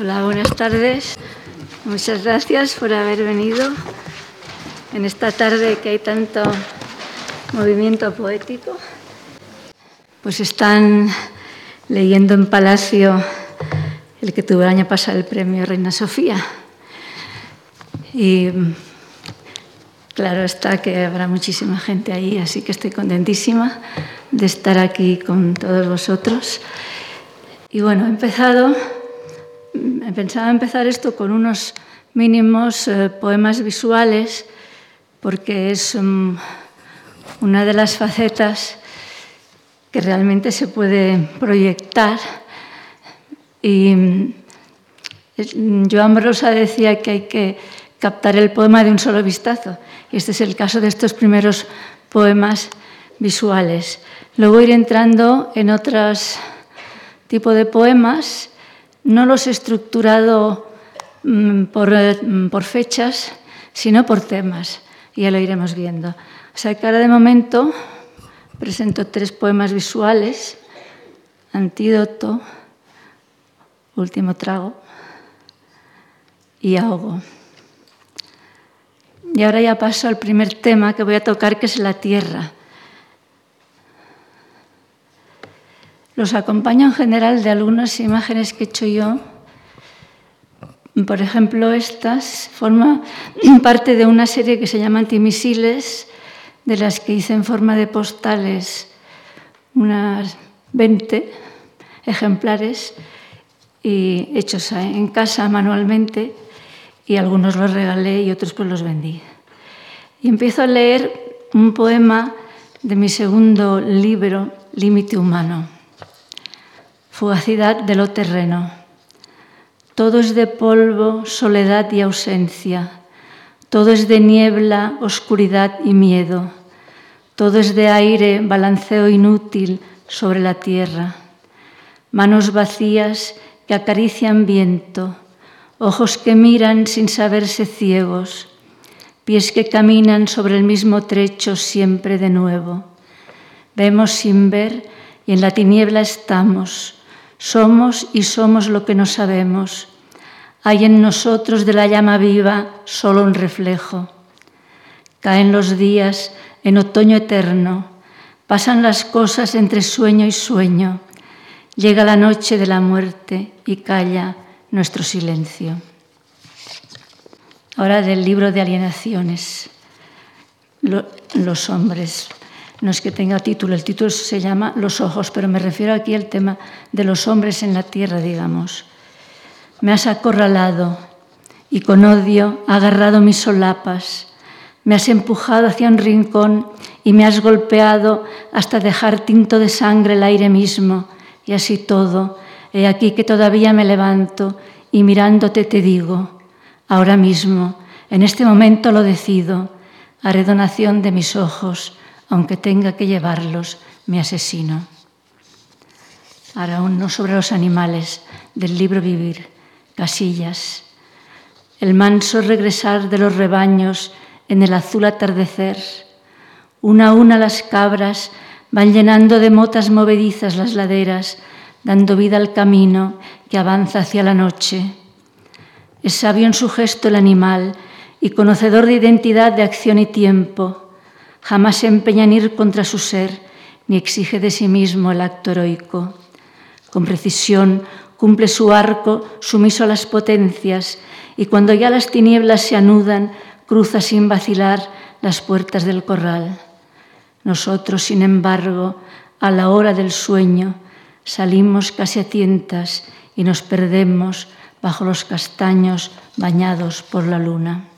Hola, buenas tardes. Muchas gracias por haber venido en esta tarde que hay tanto movimiento poético. Pues están leyendo en Palacio el que tuvo el año pasado el premio Reina Sofía. Y claro está que habrá muchísima gente ahí, así que estoy contentísima de estar aquí con todos vosotros. Y bueno, he empezado, pensaba empezar esto con unos mínimos eh, poemas visuales, porque es um, una de las facetas que realmente se puede proyectar. Y mm, Joan Brosa decía que hay que captar el poema de un solo vistazo, y este es el caso de estos primeros poemas visuales. Luego ir entrando en otros tipos de poemas, no los he estructurado mm, por, mm, por fechas, sino por temas, ya lo iremos viendo. O sea que ahora de momento presento tres poemas visuales, Antídoto, Último trago y Ahogo. Y ahora ya paso al primer tema que voy a tocar, que es la tierra. Los acompaño en general de algunas imágenes que he hecho yo. Por ejemplo, estas forman parte de una serie que se llama Antimisiles, de las que hice en forma de postales unas 20 ejemplares hechos en casa manualmente y algunos los regalé y otros pues los vendí. Y empiezo a leer un poema de mi segundo libro, Límite Humano, Fugacidad de lo terreno. Todo es de polvo, soledad y ausencia. Todo es de niebla, oscuridad y miedo. Todo es de aire, balanceo inútil sobre la tierra. Manos vacías que acarician viento, ojos que miran sin saberse ciegos, pies que caminan sobre el mismo trecho siempre de nuevo. Vemos sin ver y en la tiniebla estamos. Somos y somos lo que no sabemos. Hay en nosotros de la llama viva solo un reflejo. Caen los días en otoño eterno, pasan las cosas entre sueño y sueño. Llega la noche de la muerte y calla nuestro silencio. Ahora del libro de alienaciones, los hombres. No es que tenga título, el título se llama Los ojos, pero me refiero aquí al tema de los hombres en la tierra, digamos. Me has acorralado y con odio agarrado mis solapas. Me has empujado hacia un rincón y me has golpeado hasta dejar tinto de sangre el aire mismo. Y así todo, he aquí que todavía me levanto y mirándote te digo, ahora mismo, en este momento lo decido, haré donación de mis ojos, aunque tenga que llevarlos mi asesino. Ahora uno sobre los animales del libro Vivir, Casillas. El manso regresar de los rebaños en el azul atardecer. Una a una las cabras van llenando de motas movedizas las laderas, dando vida al camino que avanza hacia la noche. Es sabio en su gesto el animal y conocedor de identidad de acción y tiempo. Jamás se empeña en ir contra su ser, ni exige de sí mismo el acto heroico. Con precisión cumple su arco sumiso a las potencias y cuando ya las tinieblas se anudan, cruza sin vacilar las puertas del corral. Nosotros, sin embargo, a la hora del sueño, salimos casi a tientas y nos perdemos bajo los castaños bañados por la luna.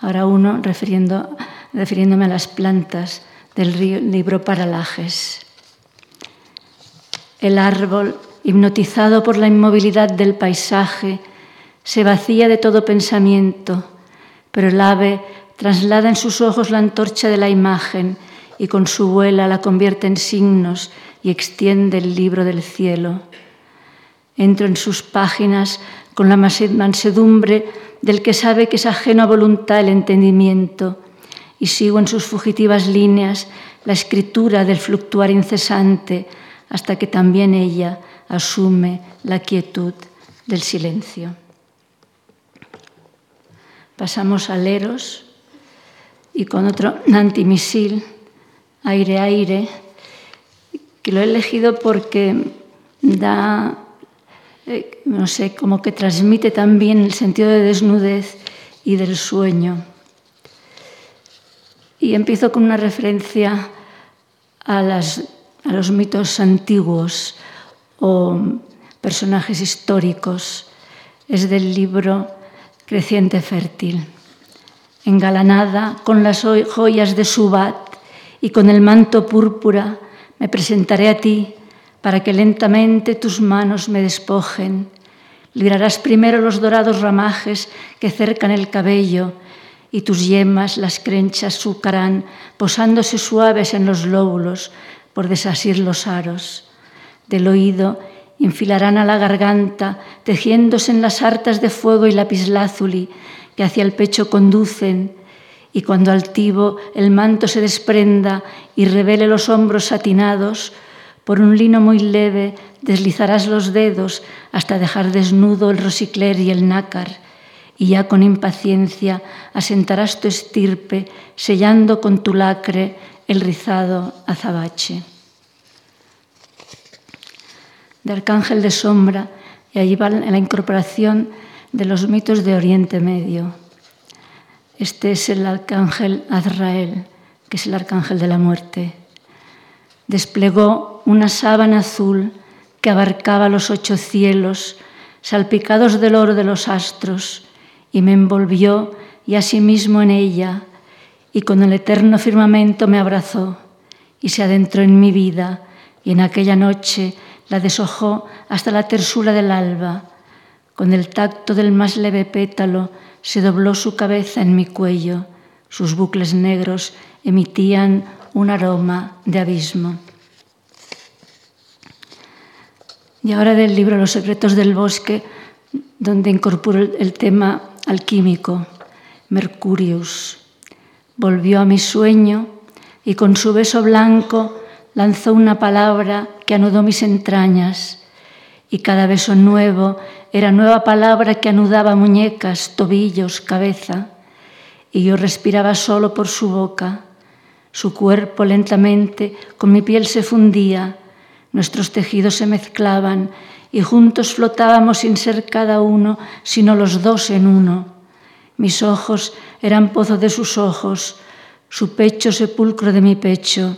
Ahora uno refiriéndome a las plantas del libro Paralajes. El árbol, hipnotizado por la inmovilidad del paisaje, se vacía de todo pensamiento, pero el ave traslada en sus ojos la antorcha de la imagen y con su vuela la convierte en signos y extiende el libro del cielo. Entro en sus páginas con la mansedumbre del que sabe que es ajeno a voluntad el entendimiento y sigo en sus fugitivas líneas la escritura del fluctuar incesante hasta que también ella asume la quietud del silencio. Pasamos a Leros y con otro antimisil, aire-aire, que lo he elegido porque da, eh, no sé, como que transmite también el sentido de desnudez y del sueño. Y empiezo con una referencia a, los mitos antiguos o personajes históricos. Es del libro Creciente Fértil. Engalanada con las joyas de Subat y con el manto púrpura, me presentaré a ti para que lentamente tus manos me despojen. Librarás primero los dorados ramajes que cercan el cabello y tus yemas las crenchas sucarán, posándose suaves en los lóbulos por desasir los aros. Del oído infilarán a la garganta, tejiéndose en las hartas de fuego y lapislázuli que hacia el pecho conducen, y cuando altivo el manto se desprenda y revele los hombros satinados, por un lino muy leve deslizarás los dedos hasta dejar desnudo el rosicler y el nácar y ya con impaciencia asentarás tu estirpe, sellando con tu lacre el rizado azabache. De arcángel de sombra, y allí va la incorporación de los mitos de Oriente Medio. Este es el arcángel Azrael, que es el arcángel de la muerte. Desplegó una sábana azul que abarcaba los ocho cielos, salpicados del oro de los astros, y me envolvió y asimismo en ella, y con el eterno firmamento me abrazó y se adentró en mi vida, y en aquella noche la deshojó hasta la tersura del alba. Con el tacto del más leve pétalo se dobló su cabeza en mi cuello, sus bucles negros emitían un aroma de abismo. Y ahora del libro Los secretos del bosque, donde incorporo el tema alquímico, Mercurius, volvió a mi sueño y con su beso blanco lanzó una palabra que anudó mis entrañas y cada beso nuevo era nueva palabra que anudaba muñecas, tobillos, cabeza y yo respiraba solo por su boca. Su cuerpo lentamente con mi piel se fundía, nuestros tejidos se mezclaban y juntos flotábamos sin ser cada uno, sino los dos en uno. Mis ojos eran pozo de sus ojos, su pecho sepulcro de mi pecho,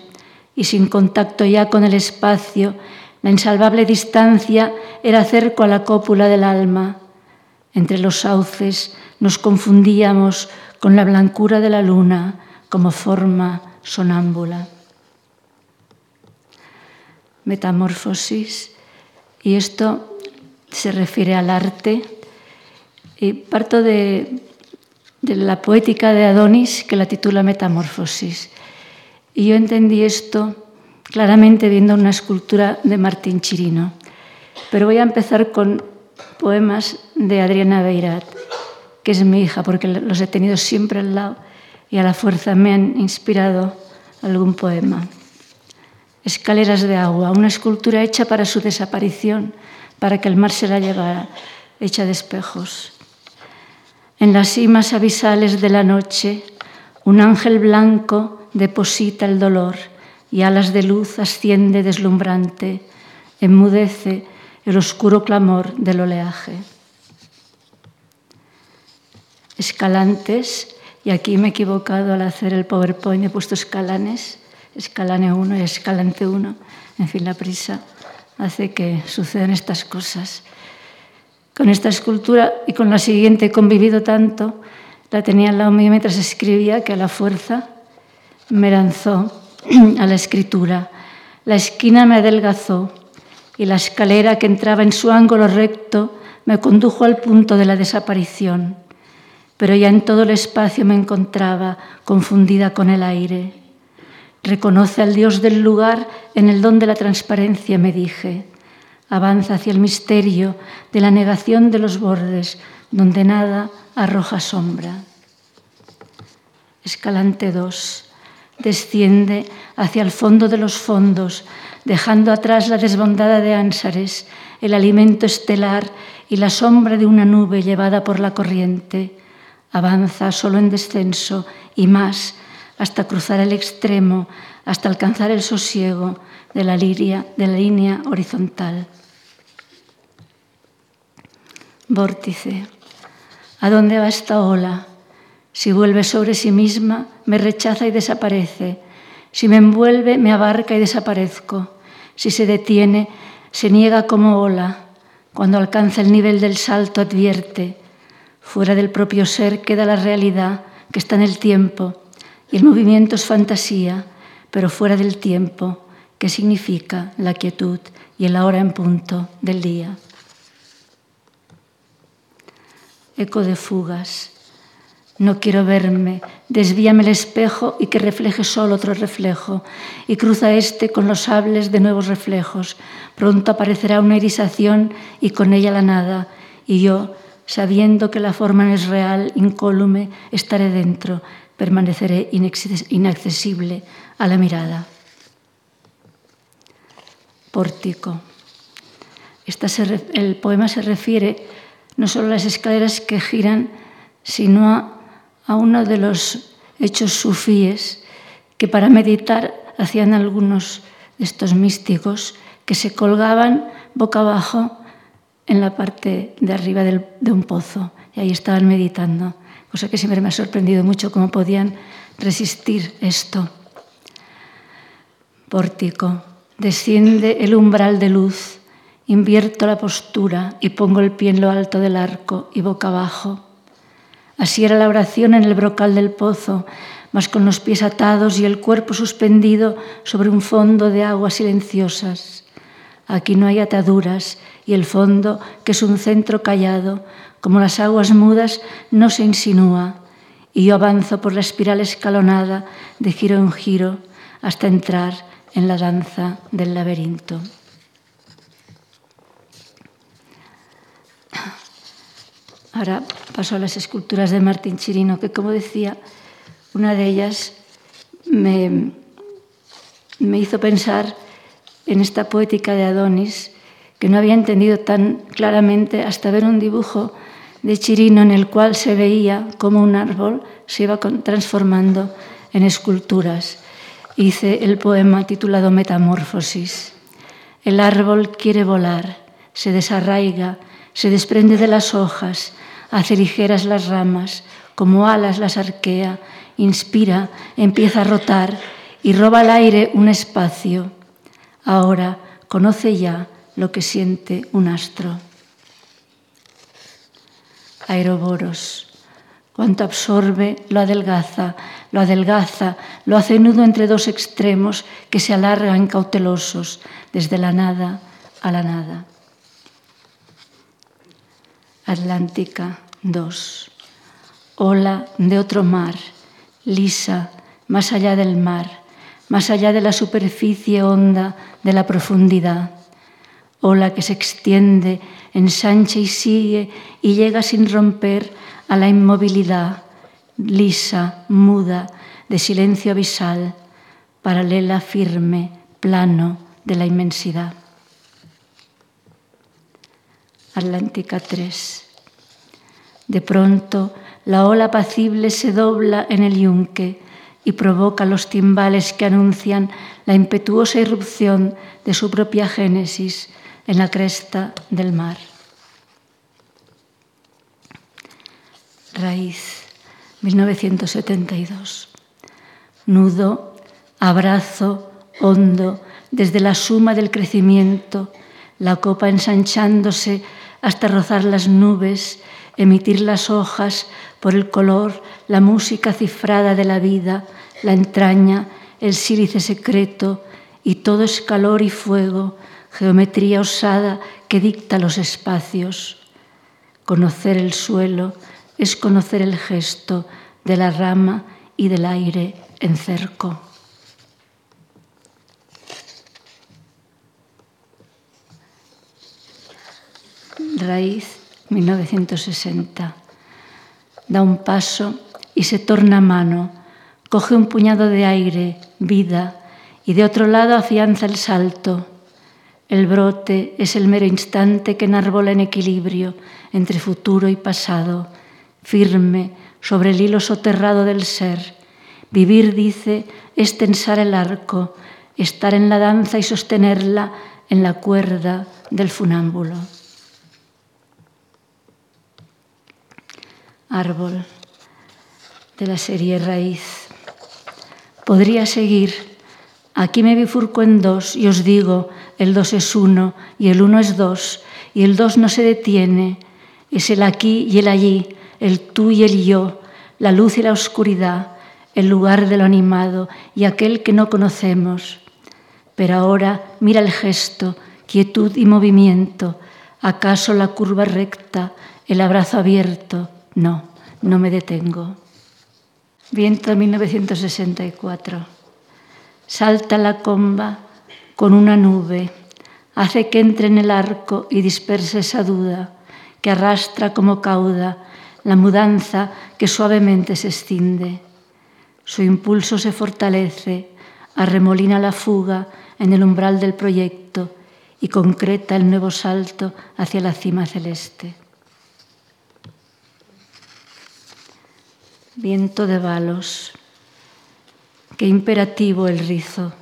y sin contacto ya con el espacio, la insalvable distancia era cerco a la cópula del alma. Entre los sauces nos confundíamos con la blancura de la luna como forma sonámbula. Metamorfosis y esto se refiere al arte. Y parto de, la poética de Adonis, que la titula Metamorfosis. Y yo entendí esto claramente viendo una escultura de Martín Chirino. Pero voy a empezar con poemas de Adriana Beirat, que es mi hija, porque los he tenido siempre al lado y a la fuerza me han inspirado algún poema. Escaleras de agua, una escultura hecha para su desaparición, para que el mar se la llevara, hecha de espejos. En las cimas abisales de la noche, un ángel blanco deposita el dolor y alas de luz asciende deslumbrante, enmudece el oscuro clamor del oleaje. Escalantes, y aquí me he equivocado al hacer el PowerPoint, he puesto escalanes, escalane 1 y escalante 1. En fin, la prisa hace que sucedan estas cosas. Con esta escultura y con la siguiente he convivido tanto, la tenía al lado mío mientras escribía, que a la fuerza me lanzó a la escritura. La esquina me adelgazó y la escalera que entraba en su ángulo recto me condujo al punto de la desaparición. Pero ya en todo el espacio me encontraba confundida con el aire. Reconoce al Dios del lugar en el don de la transparencia, me dije. Avanza hacia el misterio de la negación de los bordes, donde nada arroja sombra. Escalante 2. desciende hacia el fondo de los fondos, dejando atrás la desbondada de Ánsares, el alimento estelar y la sombra de una nube llevada por la corriente. Avanza solo en descenso y más hasta cruzar el extremo, hasta alcanzar el sosiego de la, liria, de la línea horizontal. Vórtice. ¿A dónde va esta ola? Si vuelve sobre sí misma, me rechaza y desaparece. Si me envuelve, me abarca y desaparezco. Si se detiene, se niega como ola. Cuando alcanza el nivel del salto, advierte. Fuera del propio ser queda la realidad que está en el tiempo y el movimiento es fantasía, pero fuera del tiempo, que significa la quietud y el ahora en punto del día. Eco de fugas. No quiero verme, desvíame el espejo y que refleje solo otro reflejo, y cruza este con los sables de nuevos reflejos. Pronto aparecerá una irisación y con ella la nada, y yo, sabiendo que la forma no es real, incólume, estaré dentro, permaneceré inaccesible a la mirada. Pórtico. el poema se refiere no solo a las escaleras que giran, sino a a uno de los hechos sufíes que para meditar hacían algunos de estos místicos que se colgaban boca abajo en la parte de arriba de un pozo y ahí estaban meditando, cosa que siempre me ha sorprendido mucho cómo podían resistir esto. Pórtico, desciende el umbral de luz, invierto la postura y pongo el pie en lo alto del arco y boca abajo Así era la oración en el brocal del pozo, mas con los pies atados y el cuerpo suspendido sobre un fondo de aguas silenciosas. Aquí no hay ataduras y el fondo, que es un centro callado, como las aguas mudas, no se insinúa. Y yo avanzo por la espiral escalonada de giro en giro hasta entrar en la danza del laberinto. Ahora paso a las esculturas de Martín Chirino, que como decía, una de ellas me, me hizo pensar en esta poética de Adonis, que no había entendido tan claramente hasta ver un dibujo de Chirino en el cual se veía como un árbol se iba transformando en esculturas. Hice el poema titulado Metamorfosis. El árbol quiere volar, se desarraiga, se desprende de las hojas, hace ligeras las ramas, como alas las arquea, inspira, empieza a rotar y roba al aire un espacio. Ahora conoce ya lo que siente un astro. Aeroboros. Cuanto absorbe, lo adelgaza, lo adelgaza, lo hace nudo entre dos extremos que se alargan cautelosos desde la nada a la nada. Atlántica 2. Ola de otro mar, lisa, más allá del mar, más allá de la superficie honda de la profundidad. Ola que se extiende, ensancha y sigue y llega sin romper a la inmovilidad, lisa, muda, de silencio abisal, paralela, firme, plano de la inmensidad. Atlántica 3. De pronto, la ola apacible se dobla en el yunque y provoca los timbales que anuncian la impetuosa irrupción de su propia génesis en la cresta del mar. Raíz, 1972. Nudo, abrazo, hondo, desde la suma del crecimiento, la copa ensanchándose hasta rozar las nubes, emitir las hojas por el color, la música cifrada de la vida, la entraña, el sílice secreto, y todo es calor y fuego, geometría osada que dicta los espacios. Conocer el suelo es conocer el gesto de la rama y del aire en cerco. Raíz 1960. Da un paso y se torna mano, Coge un puñado de aire, vida, y de otro lado afianza el salto. El brote es el mero instante que enarbola en equilibrio entre futuro y pasado, firme sobre el hilo soterrado del ser. Vivir, dice, es tensar el arco, estar en la danza y sostenerla en la cuerda del funámbulo. Árbol de la serie Raíz. Podría seguir. Aquí me bifurco en dos y os digo, el dos es uno y el uno es dos y el dos no se detiene. Es el aquí y el allí, el tú y el yo, la luz y la oscuridad, el lugar de lo animado y aquel que no conocemos. Pero ahora mira el gesto, quietud y movimiento, acaso la curva recta, el abrazo abierto. No, no me detengo. Viento 1964. Salta la comba con una nube, hace que entre en el arco y disperse esa duda que arrastra como cauda la mudanza que suavemente se escinde. Su impulso se fortalece, arremolina la fuga en el umbral del proyecto y concreta el nuevo salto hacia la cima celeste. Viento de balos, qué imperativo el rizo,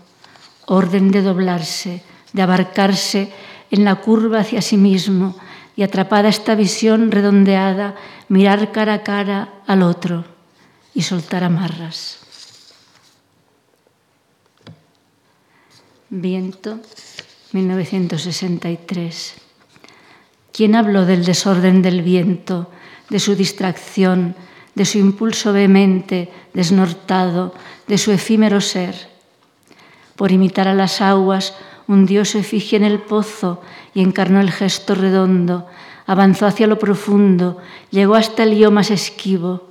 orden de doblarse, de abarcarse en la curva hacia sí mismo y atrapada esta visión redondeada, mirar cara a cara al otro y soltar amarras. Viento, 1963. ¿Quién habló del desorden del viento, de su distracción, de su impulso vehemente, desnortado, de su efímero ser? Por imitar a las aguas, un dios se efigie en el pozo y encarnó el gesto redondo, avanzó hacia lo profundo, llegó hasta el yo más esquivo.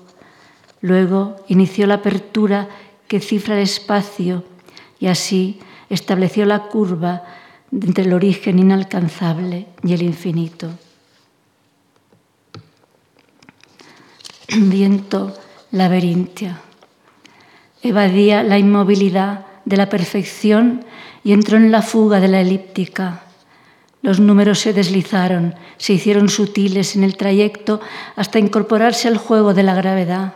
Luego inició la apertura que cifra el espacio y así estableció la curva entre el origen inalcanzable y el infinito. Viento laberintia. Evadía la inmovilidad de la perfección y entró en la fuga de la elíptica. Los números se deslizaron, se hicieron sutiles en el trayecto hasta incorporarse al juego de la gravedad.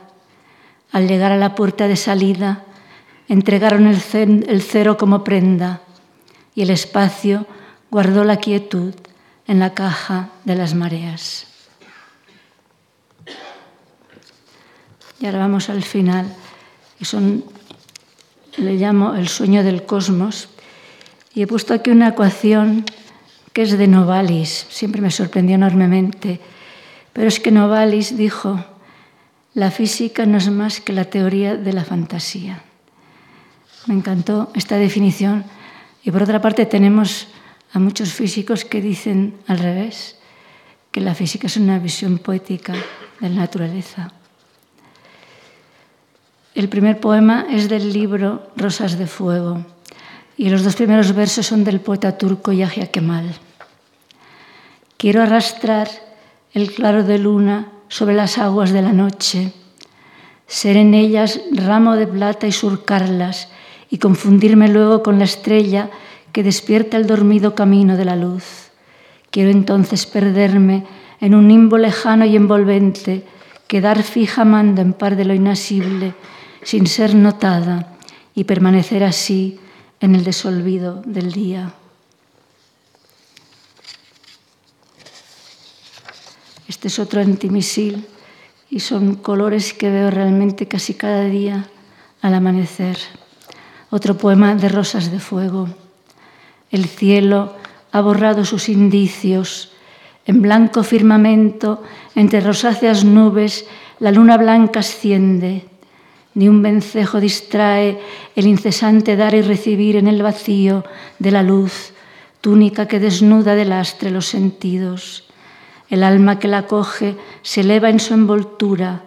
Al llegar a la puerta de salida, entregaron el, cero como prenda y el espacio guardó la quietud en la caja de las mareas. Y ahora vamos al final, y son, le llamo el sueño del cosmos, y he puesto aquí una ecuación que es de Novalis, siempre me sorprendió enormemente, pero es que Novalis dijo, la física no es más que la teoría de la fantasía. Me encantó esta definición. Y por otra parte tenemos a muchos físicos que dicen al revés, que la física es una visión poética de la naturaleza. El primer poema es del libro Rosas de Fuego y los dos primeros versos son del poeta turco Yahya Kemal. Quiero arrastrar el claro de luna sobre las aguas de la noche, ser en ellas ramo de plata y surcarlas y confundirme luego con la estrella que despierta el dormido camino de la luz. Quiero entonces perderme en un nimbo lejano y envolvente, quedar fija manda en par de lo inasible, sin ser notada, y permanecer así en el desolvido del día. Este es otro antimisil y son colores que veo realmente casi cada día al amanecer otro poema de Rosas de Fuego. El cielo ha borrado sus indicios. En blanco firmamento, entre rosáceas nubes, la luna blanca asciende. Ni un vencejo distrae el incesante dar y recibir en el vacío de la luz, túnica que desnuda del astre los sentidos. El alma que la coge se eleva en su envoltura,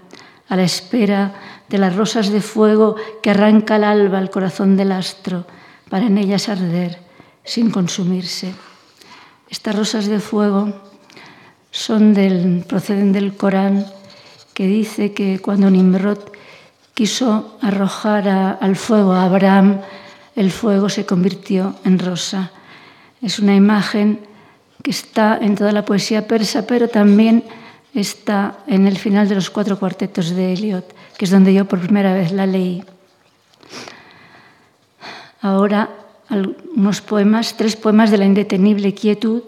a la espera de las rosas de fuego que arranca al alba el corazón del astro para en ellas arder sin consumirse. Estas rosas de fuego son del, proceden del Corán que dice que cuando Nimrod quiso arrojar al fuego a Abraham, el fuego se convirtió en rosa. Es una imagen que está en toda la poesía persa, pero también está en el final de los cuatro cuartetos de Eliot, que es donde yo por primera vez la leí. Ahora unos poemas, tres poemas de la indetenible quietud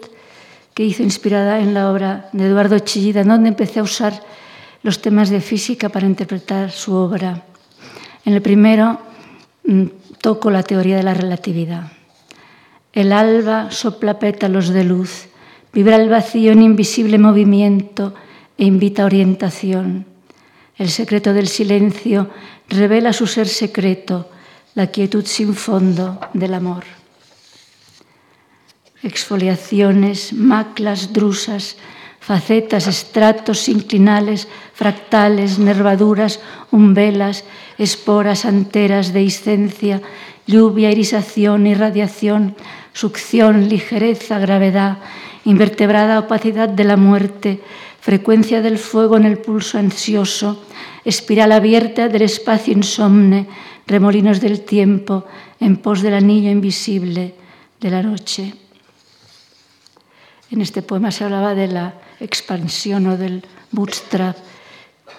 que hizo inspirada en la obra de Eduardo Chillida, donde empecé a usar los temas de física para interpretar su obra. En el primero mm, toco la teoría de la relatividad. El alba sopla pétalos de luz, vibra el vacío en invisible movimiento e invita orientación. El secreto del silencio revela su ser secreto, la quietud sin fondo del amor. Exfoliaciones, maclas, drusas, facetas, estratos inclinales, fractales, nervaduras, umbelas, esporas anteras de escencia, lluvia, irisación, irradiación, succión, ligereza, gravedad, invertebrada opacidad de la muerte, frecuencia del fuego en el pulso ansioso, espiral abierta del espacio insomne, remolinos del tiempo en pos del anillo invisible de la noche. En este poema se hablaba de la expansión o del bootstrap,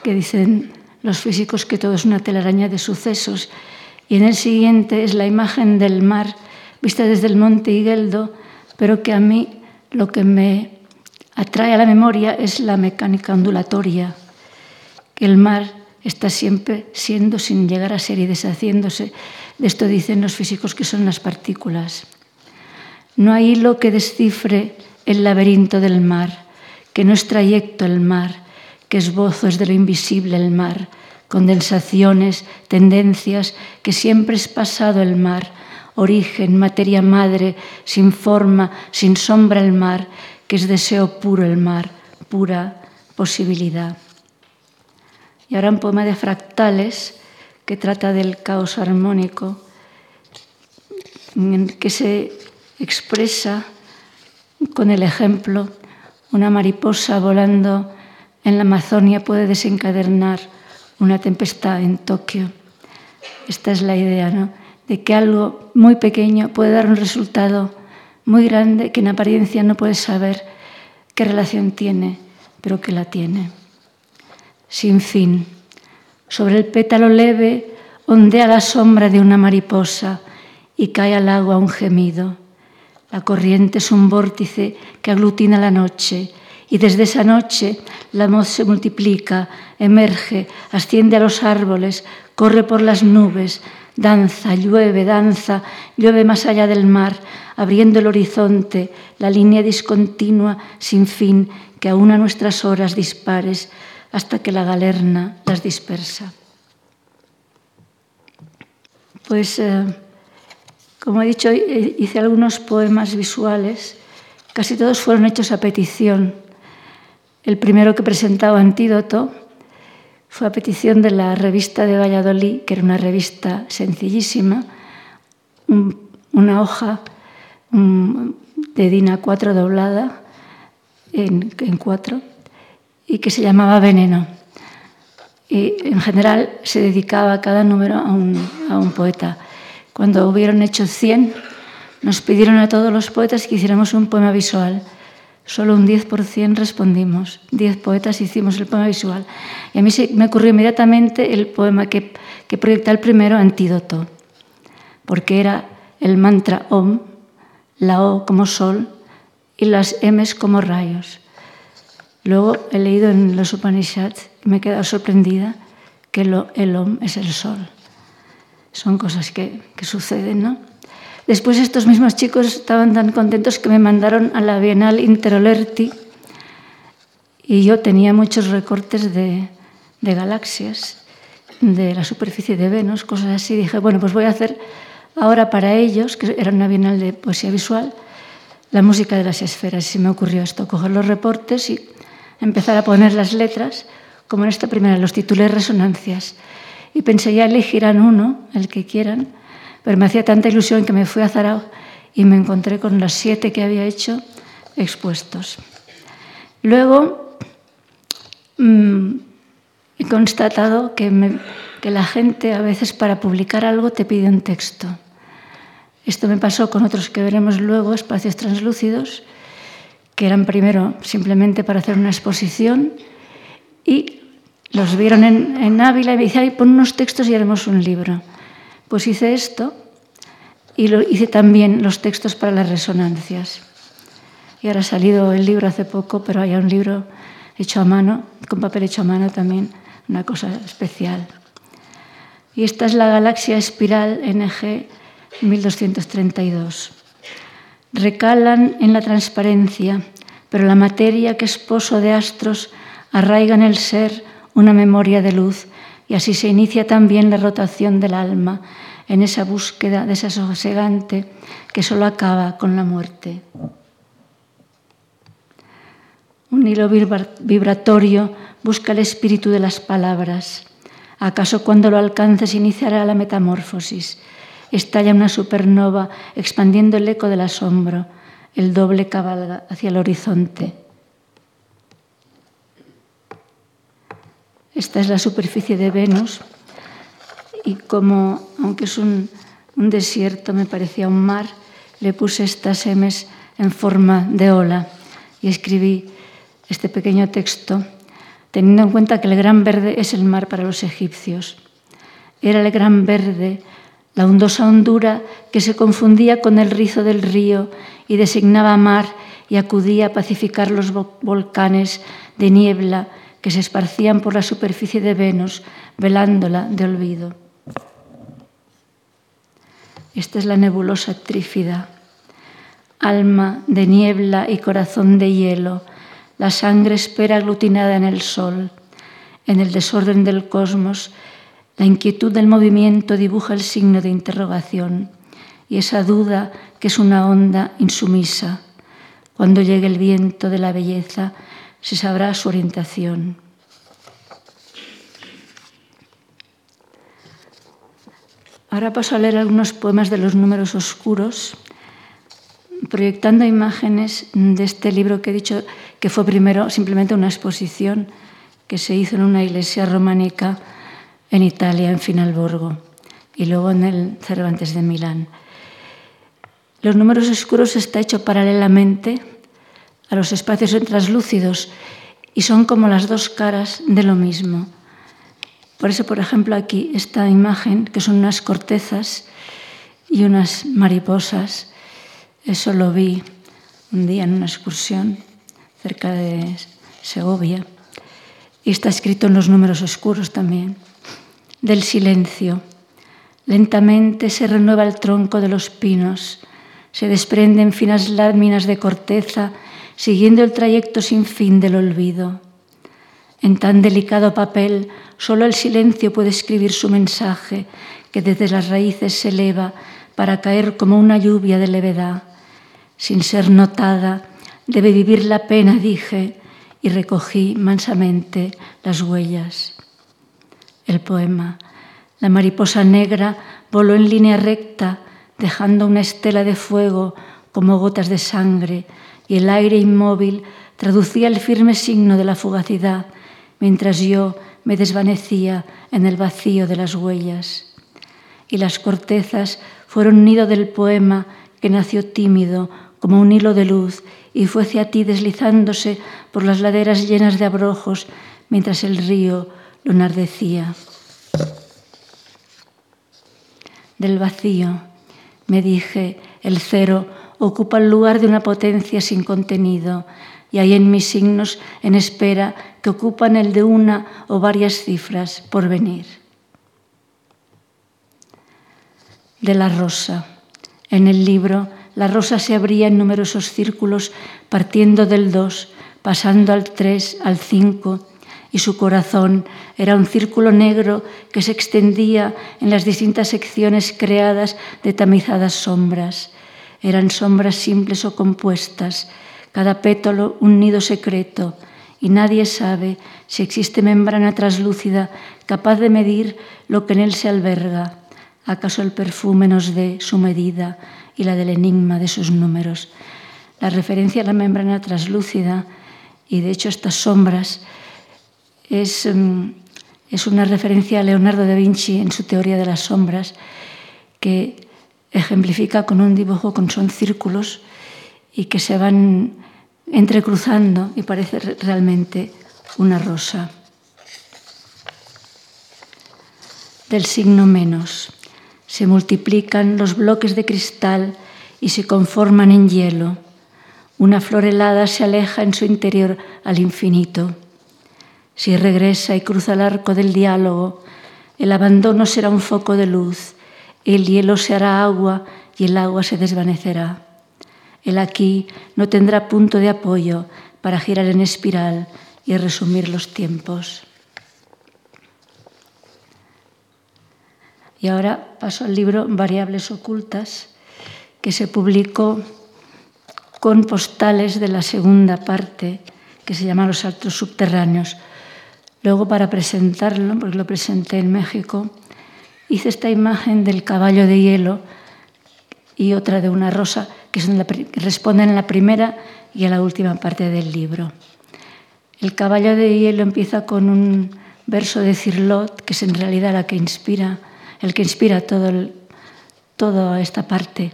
que dicen los físicos que todo es una telaraña de sucesos y en el siguiente es la imagen del mar vista desde el monte Higueldo, pero que a mí lo que me atrae a la memoria es la mecánica ondulatoria, que el mar está siempre siendo sin llegar a ser y deshaciéndose. De esto dicen los físicos que son las partículas. No hay hilo que descifre el laberinto del mar, que no es trayecto el mar, que esbozo es de lo invisible el mar, condensaciones, tendencias, que siempre es pasado el mar, origen, materia madre, sin forma, sin sombra el mar, que es deseo puro el mar, pura posibilidad. Y ahora un poema de fractales que trata del caos armónico, en que se expresa con el ejemplo, una mariposa volando en la Amazonia puede desencadenar una tempestad en Tokio. Esta es la idea, ¿no? De que algo muy pequeño puede dar un resultado muy grande que en apariencia no puedes saber qué relación tiene, pero que la tiene. Sin fin. Sobre el pétalo leve ondea la sombra de una mariposa y cae al agua un gemido. La corriente es un vórtice que aglutina la noche y desde esa noche la voz se multiplica, emerge, asciende a los árboles, corre por las nubes, danza, llueve, danza, llueve más allá del mar, abriendo el horizonte, la línea discontinua, sin fin, que aúna nuestras horas dispares hasta que la galerna las dispersa. Pues, eh, como he dicho, hice algunos poemas visuales, casi todos fueron hechos a petición el primero que presentaba Antídoto fue a petición de la revista de Valladolid, que era una revista sencillísima, una hoja de Dina 4 doblada en, cuatro y que se llamaba Veneno. Y en general se dedicaba cada número a un poeta. Cuando hubieron hecho 100, nos pidieron a todos los poetas que hiciéramos un poema visual. Solo un 10% respondimos. 10 poetas hicimos el poema visual. Y a mí me ocurrió inmediatamente el poema que, que proyecta el primero, Antídoto, porque era el mantra Om, la O como sol y las M's como rayos. Luego he leído en los Upanishads y me he quedado sorprendida que el Om es el sol. Son cosas que, que suceden, ¿no? Después estos mismos chicos estaban tan contentos que me mandaron a la Bienal Interolerti y yo tenía muchos recortes de, galaxias, de la superficie de Venus, cosas así. Dije, bueno, pues voy a hacer ahora para ellos, que era una Bienal de poesía visual, la música de las esferas. Y se me ocurrió esto, coger los reportes y empezar a poner las letras, como en esta primera, los títulos resonancias. Y pensé, ya elegirán uno, el que quieran, pero me hacía tanta ilusión que me fui a Zarao y me encontré con los siete que había hecho expuestos. Luego mm, he constatado que que la gente a veces para publicar algo te pide un texto. Esto me pasó con otros que veremos luego, espacios translúcidos, que eran primero simplemente para hacer una exposición y los vieron en, Ávila y me dijeron, pon unos textos y haremos un libro. Pues hice esto y lo, hice también los textos para las resonancias. Y ahora ha salido el libro hace poco, pero hay un libro hecho a mano, con papel hecho a mano también, una cosa especial. Y esta es la galaxia espiral NG 1232. Recalan en la transparencia, pero la materia que es pozo de astros arraiga en el ser una memoria de luz y así se inicia también la rotación del alma en esa búsqueda desasosegante que solo acaba con la muerte. Un hilo vibratorio busca el espíritu de las palabras. ¿Acaso cuando lo alcances iniciará la metamorfosis? Estalla una supernova expandiendo el eco del asombro. El doble cabalga hacia el horizonte. Esta es la superficie de Venus y como, aunque es un, desierto, me parecía un mar, le puse estas M's en forma de ola y escribí este pequeño texto, teniendo en cuenta que el gran verde es el mar para los egipcios. Era el gran verde, la hondosa hondura que se confundía con el rizo del río y designaba mar y acudía a pacificar los volcanes de niebla que se esparcían por la superficie de Venus, velándola de olvido. Esta es la nebulosa trífida, alma de niebla y corazón de hielo, la sangre espera aglutinada en el sol. En el desorden del cosmos, la inquietud del movimiento dibuja el signo de interrogación y esa duda que es una onda insumisa. Cuando llegue el viento de la belleza, se sabrá su orientación. Ahora paso a leer algunos poemas de los números oscuros proyectando imágenes de este libro que he dicho que fue primero simplemente una exposición que se hizo en una iglesia románica en Italia, en Finalborgo, y luego en el Cervantes de Milán. Los números oscuros está hecho paralelamente a los espacios translúcidos y son como las dos caras de lo mismo. Por eso, por ejemplo, aquí esta imagen, que son unas cortezas y unas mariposas, eso lo vi un día en una excursión cerca de Segovia y está escrito en los números oscuros también. Del silencio. Lentamente se renueva el tronco de los pinos, se desprenden finas láminas de corteza siguiendo el trayecto sin fin del olvido. En tan delicado papel, solo el silencio puede escribir su mensaje que desde las raíces se eleva para caer como una lluvia de levedad sin ser notada, debe vivir la pena, dije, y recogí mansamente las huellas. El poema. La mariposa negra voló en línea recta, dejando una estela de fuego como gotas de sangre, y el aire inmóvil traducía el firme signo de la fugacidad, mientras yo me desvanecía en el vacío de las huellas. Y las cortezas fueron nido del poema que nació tímido como un hilo de luz y fue hacia ti deslizándose por las laderas llenas de abrojos mientras el río lo enardecía. Del vacío, me dije, el cero ocupa el lugar de una potencia sin contenido y hay en mis signos en espera que ocupan el de una o varias cifras por venir. De la rosa. En el libro la rosa se abría en numerosos círculos, partiendo del 2, pasando al 3, al 5, y su corazón era un círculo negro que se extendía en las distintas secciones creadas de tamizadas sombras. Eran sombras simples o compuestas, cada pétalo un nido secreto, y nadie sabe si existe membrana traslúcida capaz de medir lo que en él se alberga. ¿Acaso el perfume nos dé su medida? y la del enigma de sus números. La referencia a la membrana translúcida y de hecho estas sombras es, mm, Es una referencia a Leonardo da Vinci en su teoría de las sombras, que ejemplifica con un dibujo con son círculos y que se van entrecruzando y parece realmente una rosa. Del signo menos. Se multiplican los bloques de cristal y se conforman en hielo. Una flor helada se aleja en su interior al infinito. Si regresa y cruza el arco del diálogo, el abandono será un foco de luz, el hielo se hará agua y el agua se desvanecerá. El aquí no tendrá punto de apoyo para girar en espiral y resumir los tiempos. Y ahora paso al libro Variables Ocultas, que se publicó con postales de la segunda parte, que se llama Los Altos Subterráneos. Luego, para presentarlo, porque lo presenté en México, hice esta imagen del caballo de hielo y otra de una rosa, que, responden a la primera y a la última parte del libro. El caballo de hielo empieza con un verso de Cirlot, que es en realidad la que inspira, el que inspira todo toda esta parte.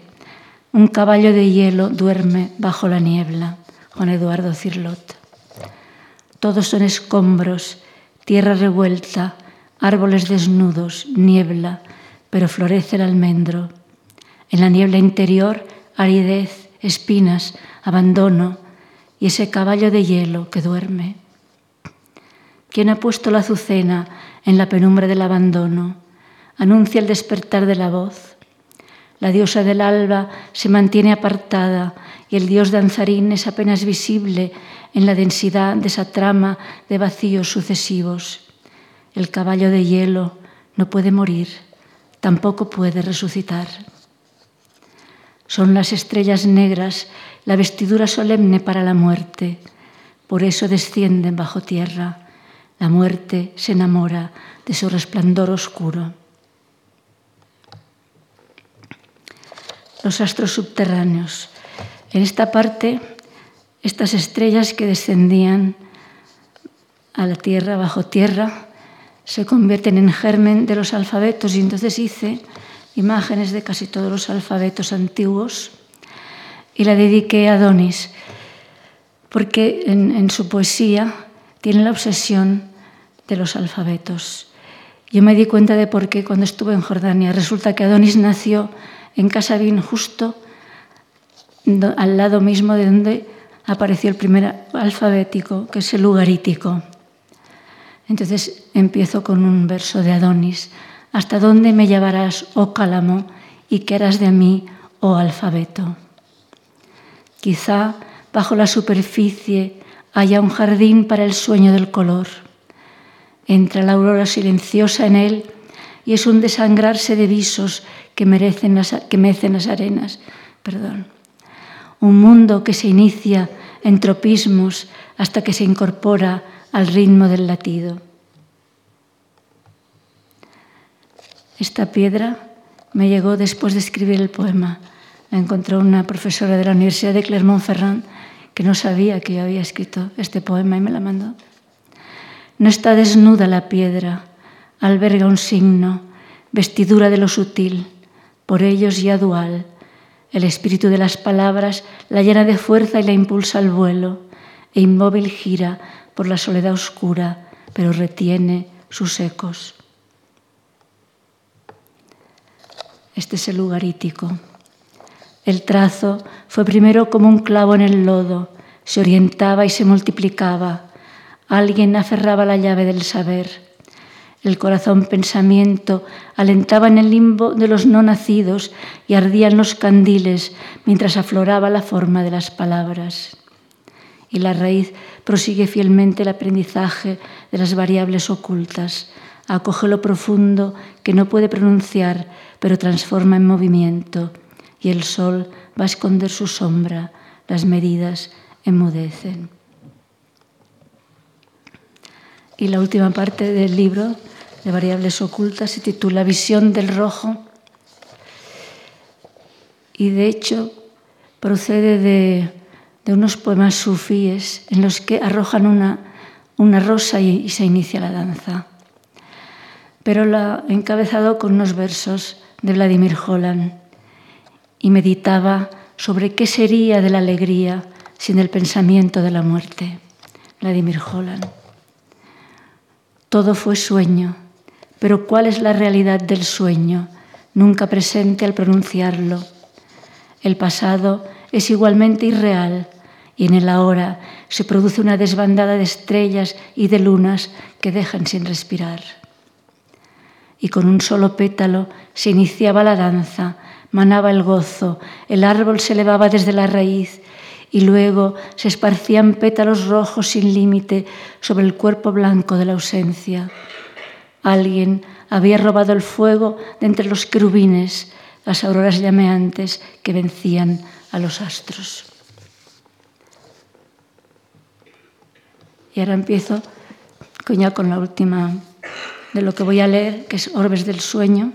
Un caballo de hielo duerme bajo la niebla. Juan Eduardo Cirlot. Todos son escombros, tierra revuelta, árboles desnudos, niebla, pero florece el almendro. En la niebla interior, aridez, espinas, abandono y ese caballo de hielo que duerme. ¿Quién ha puesto la azucena en la penumbra del abandono? Anuncia el despertar de la voz. La diosa del alba se mantiene apartada y el dios danzarín es apenas visible en la densidad de esa trama de vacíos sucesivos. El caballo de hielo no puede morir, tampoco puede resucitar. Son las estrellas negras la vestidura solemne para la muerte, por eso descienden bajo tierra. La muerte se enamora de su resplandor oscuro. Los astros subterráneos. En esta parte, estas estrellas que descendían a la tierra, bajo tierra, se convierten en germen de los alfabetos y entonces hice imágenes de casi todos los alfabetos antiguos y la dediqué a Adonis, porque en, en su poesía tiene la obsesión de los alfabetos. Yo me di cuenta de por qué cuando estuve en Jordania. Resulta que Adonis nació en Casabín, justo al lado mismo de donde apareció el primer alfabético, que es el lugarítico. Entonces empiezo con un verso de Adonis. ¿Hasta dónde me llevarás, oh cálamo, y qué harás de mí, oh alfabeto? Quizá bajo la superficie haya un jardín para el sueño del color. Entra la aurora silenciosa en él y es un desangrarse de visos que, merecen las, que mecen las arenas. Perdón. Un mundo que se inicia en tropismos hasta que se incorpora al ritmo del latido. Esta piedra me llegó después de escribir el poema. La encontró una profesora de la Universidad de Clermont-Ferrand que no sabía que yo había escrito este poema y me la mandó. No está desnuda la piedra, alberga un signo, vestidura de lo sutil, por ellos ya dual. El espíritu de las palabras la llena de fuerza y la impulsa al vuelo, e inmóvil gira por la soledad oscura, pero retiene sus ecos. Este es el lugarítico. El trazo fue primero como un clavo en el lodo, se orientaba y se multiplicaba. Alguien aferraba la llave del saber. El corazón pensamiento alentaba en el limbo de los no nacidos y ardían los candiles mientras afloraba la forma de las palabras y la raíz prosigue fielmente el aprendizaje de las variables ocultas, acoge lo profundo que no puede pronunciar, pero transforma en movimiento, y el sol va a esconder su sombra, las medidas enmudecen. Y la última parte del libro de variables ocultas se titula Visión del rojo, y de hecho procede de de unos poemas sufíes en los que arrojan una, una rosa y, y se inicia la danza. pero la encabezado con unos versos de Vladimir Holland y meditaba sobre qué sería de la alegría sin el pensamiento de la muerte. Vladimir Holland. Todo fue sueño, pero ¿cuál es la realidad del sueño? Nunca presente al pronunciarlo. El pasado es igualmente irreal y en el ahora se produce una desbandada de estrellas y de lunas que dejan sin respirar. Y con un solo pétalo se iniciaba la danza, manaba el gozo, el árbol se elevaba desde la raíz y luego se esparcían pétalos rojos sin límite sobre el cuerpo blanco de la ausencia. Alguien había robado el fuego de entre los querubines, las auroras llameantes que vencían a los astros. Y ahora empiezo con la última de lo que voy a leer, que es Orbes del Sueño,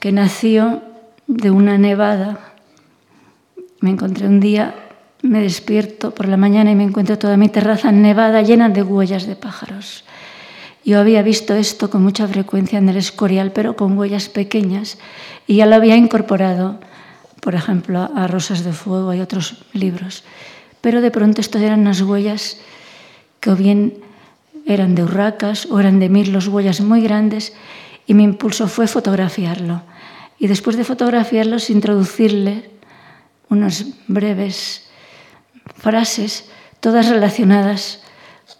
que nació de una nevada. Me encontré un día, me despierto por la mañana y me encuentro toda mi terraza nevada llena de huellas de pájaros. Yo había visto esto con mucha frecuencia en el Escorial, pero con huellas pequeñas, y ya lo había incorporado, por ejemplo, a Rosas de Fuego y otros libros. Pero de pronto estas eran unas huellas que o bien eran de urracas o eran de mirlos, huellas muy grandes, y mi impulso fue fotografiarlo. Y después de fotografiarlos, introducirle unas breves frases, todas relacionadas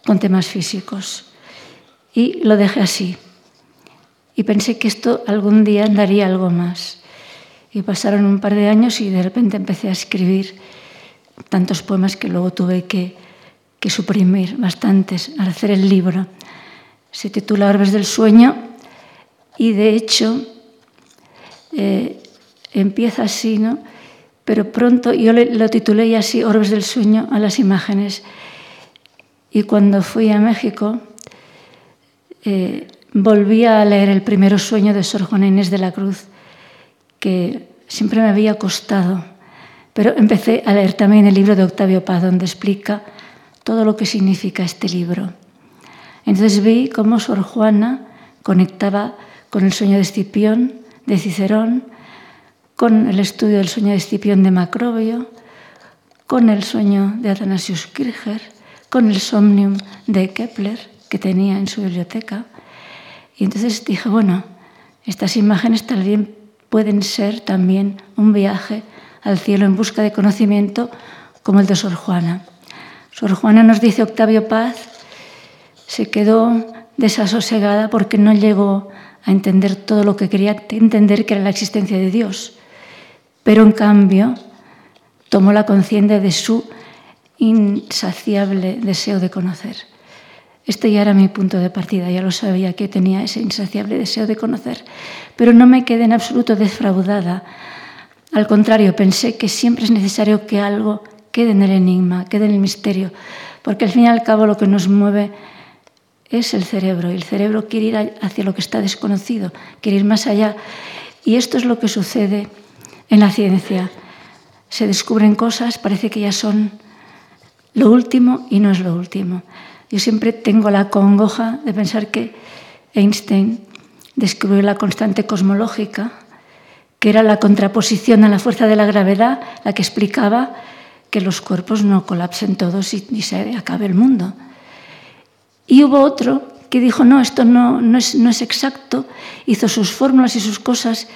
con temas físicos. Y lo dejé así. Y pensé que esto algún día daría algo más. Y pasaron un par de años y de repente empecé a escribir tantos poemas que luego tuve que, suprimir, bastantes, al hacer el libro. Se titula Orbes del Sueño y de hecho eh, empieza así, ¿no? Pero pronto yo lo titulé así, Orbes del Sueño, a las imágenes. Y cuando fui a México, eh, volví a leer el primero sueño de Sor Juana Inés de la Cruz, que siempre me había costado pero empecé a leer también el libro de Octavio Paz, donde explica todo lo que significa este libro. Entonces vi cómo Sor Juana conectaba con el sueño de Escipión, de Cicerón, con el estudio del sueño de Escipión de Macrobio, con el sueño de Athanasius Kircher, con el somnium de Kepler que tenía en su biblioteca. Y entonces dije, bueno, estas imágenes también pueden ser también un viaje al cielo en busca de conocimiento como el de Sor Juana. Sor Juana nos dice Octavio Paz, se quedó desasosegada porque no llegó a entender todo lo que quería entender, que era la existencia de Dios. Pero en cambio tomó la conciencia de su insaciable deseo de conocer. Este ya era mi punto de partida, ya lo sabía que tenía ese insaciable deseo de conocer, pero no me quedé en absoluto defraudada al contrario, pensé que siempre es necesario que algo quede en el enigma, quede en el misterio, porque al fin y al cabo lo que nos mueve es el cerebro, y el cerebro quiere ir hacia lo que está desconocido, quiere ir más allá. Y esto es lo que sucede en la ciencia. Se descubren cosas, parece que ya son lo último y no es lo último. Yo siempre tengo la congoja de pensar que Einstein descubrió la constante cosmológica, que era la contraposición a la fuerza de la gravedad, la que explicaba que los cuerpos no colapsen todos y, se acabe el mundo. Y hubo otro que dijo, no, esto no, no, es, no es, exacto, hizo sus fórmulas y sus cosas,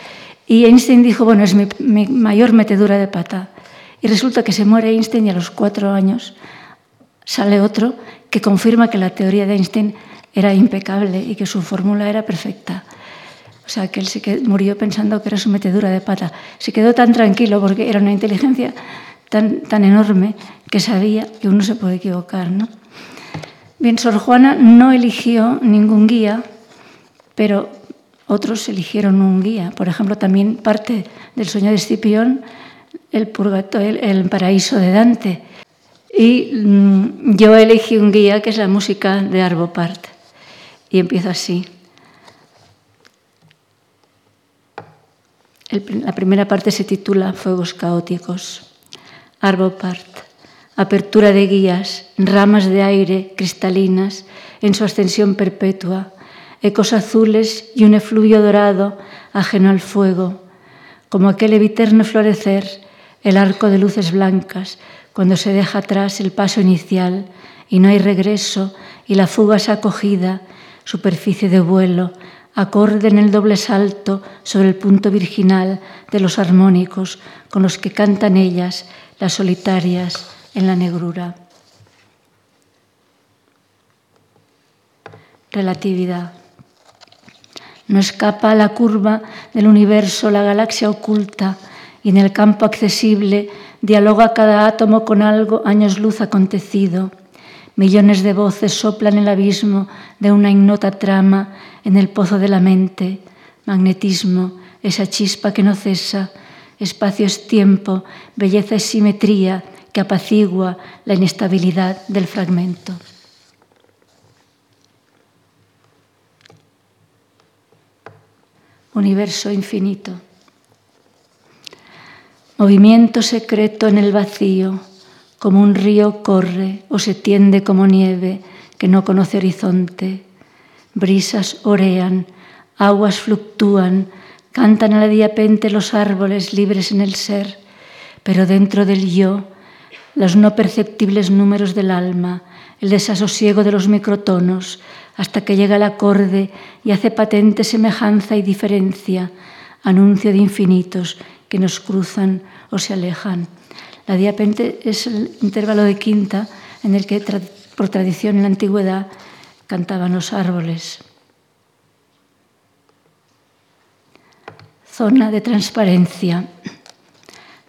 y Einstein dijo, bueno, es mi, mi, mayor metedura de pata. Y resulta que se muere Einstein y a los cuatro años sale otro que confirma que la teoría de Einstein era impecable y que su fórmula era perfecta. O sea, que él se murió pensando que era su metedura de pata. Se quedó tan tranquilo porque era una inteligencia tan, tan enorme que sabía que uno se puede equivocar. ¿no? Bien, Sor Juana no eligió ningún guía, pero otros eligieron un guía. Por ejemplo, también parte del sueño de Escipión, el, purgatorio, el, paraíso de Dante. Y mmm, yo elegí un guía que es la música de Arvo Part. Y empiezo así. La primera parte se titula Fuegos caóticos. Arbopart. Apertura de guías, ramas de aire cristalinas en su ascensión perpetua, ecos azules y un efluvio dorado ajeno al fuego, como aquel eviterno florecer, el arco de luces blancas, cuando se deja atrás el paso inicial y no hay regreso y la fuga es acogida, superficie de vuelo, acorde en el doble salto sobre el punto virginal de los armónicos con los que cantan ellas, las solitarias, en la negrura. Relatividad. No escapa a la curva del universo la galaxia oculta y en el campo accesible dialoga cada átomo con algo años luz acontecido. Millones de voces soplan el abismo de una ignota trama en el pozo de la mente. Magnetismo, esa chispa que no cesa. Espacio es tiempo, belleza es simetría que apacigua la inestabilidad del fragmento. Universo infinito. Movimiento secreto en el vacío, como un río corre o se tiende como nieve que no conoce horizonte. Brisas orean, aguas fluctúan, cantan a la diapente los árboles libres en el ser, pero dentro del yo, los no perceptibles números del alma, el desasosiego de los microtonos, hasta que llega el acorde y hace patente semejanza y diferencia, anuncio de infinitos que nos cruzan o se alejan. La diapente es el intervalo de quinta en el que por tradición en la antigüedad cantaban los árboles. Zona de transparencia.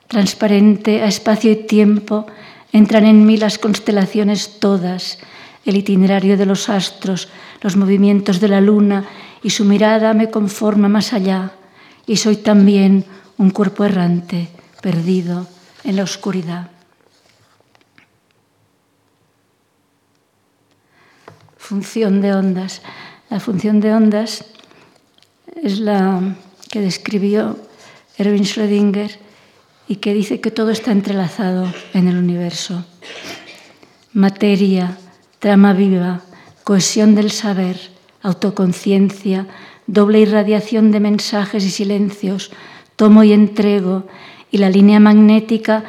Transparente a espacio y tiempo entran en mí las constelaciones todas, el itinerario de los astros, los movimientos de la luna, y su mirada me conforma más allá, y soy también un cuerpo errante, perdido en la oscuridad. Función de ondas. La función de ondas es la que describió Erwin Schrödinger y que dice que todo está entrelazado en el universo. Materia, trama viva, cohesión del saber, autoconciencia, doble irradiación de mensajes y silencios, tomo y entrego, y la línea magnética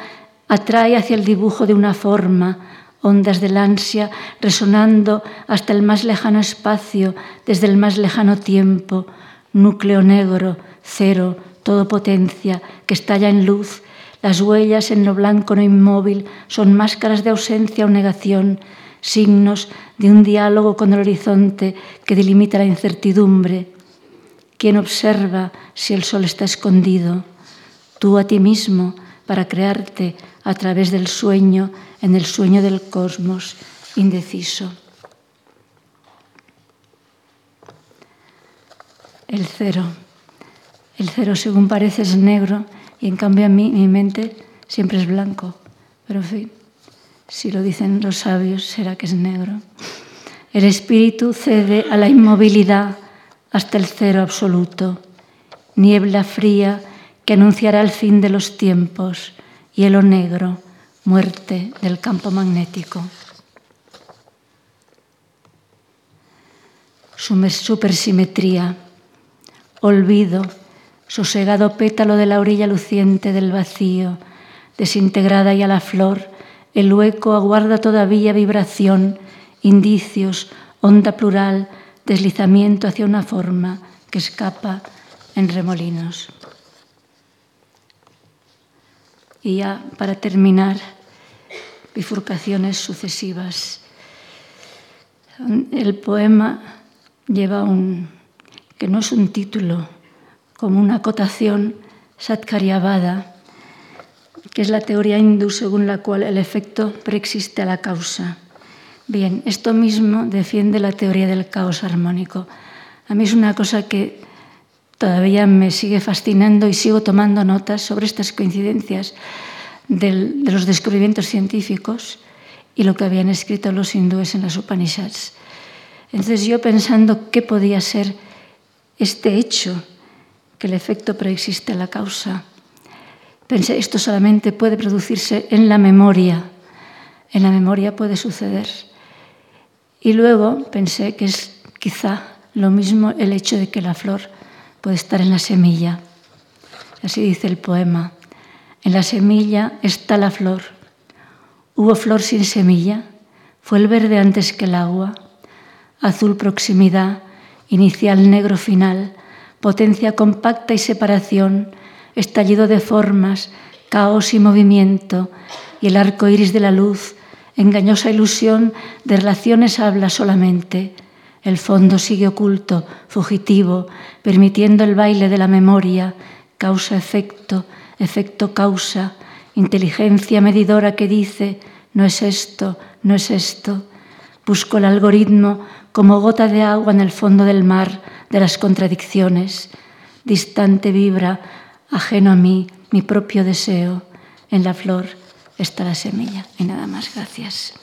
atrae hacia el dibujo de una forma, ondas del ansia resonando hasta el más lejano espacio, desde el más lejano tiempo, núcleo negro, cero, todo potencia, que estalla en luz. Las huellas en lo blanco no inmóvil son máscaras de ausencia o negación, signos de un diálogo con el horizonte que delimita la incertidumbre. ¿Quién observa si el sol está escondido? Tú a ti mismo para crearte a través del sueño, en el sueño del cosmos indeciso. El cero. El cero, según parece, es negro y en cambio a mí, mi mente siempre es blanco. Pero en fin, si lo dicen los sabios, será que es negro. El espíritu cede a la inmovilidad hasta el cero absoluto, niebla fría que anunciará el fin de los tiempos, hielo negro, muerte del campo magnético. Supersimetría, olvido, sosegado pétalo de la orilla luciente del vacío, desintegrada y a la flor, el hueco aguarda todavía vibración, indicios, onda plural, deslizamiento hacia una forma que escapa en remolinos. Y ya para terminar, bifurcaciones sucesivas. El poema lleva un, que no es un título, como una acotación satkaryavada, que es la teoría hindú según la cual el efecto preexiste a la causa. Bien, esto mismo defiende la teoría del caos armónico. A mí es una cosa que todavía me sigue fascinando y sigo tomando notas sobre estas coincidencias de los descubrimientos científicos y lo que habían escrito los hindúes en las Upanishads. Entonces yo pensando qué podía ser este hecho, que el efecto preexiste a la causa, pensé, esto solamente puede producirse en la memoria, en la memoria puede suceder. Y luego pensé que es quizá Lo mismo el hecho de que la flor puede estar en la semilla. Así dice el poema. En la semilla está la flor. Hubo flor sin semilla. Fue el verde antes que el agua. Azul proximidad, inicial negro final, potencia compacta y separación, estallido de formas, caos y movimiento, y el arco iris de la luz, engañosa ilusión de relaciones habla solamente. El fondo sigue oculto, fugitivo, permitiendo el baile de la memoria, causa-efecto, efecto-causa, inteligencia medidora que dice, no es esto, no es esto. Busco el algoritmo como gota de agua en el fondo del mar de las contradicciones. Distante vibra, ajeno a mí, mi propio deseo. En la flor está la semilla. Y nada más, gracias.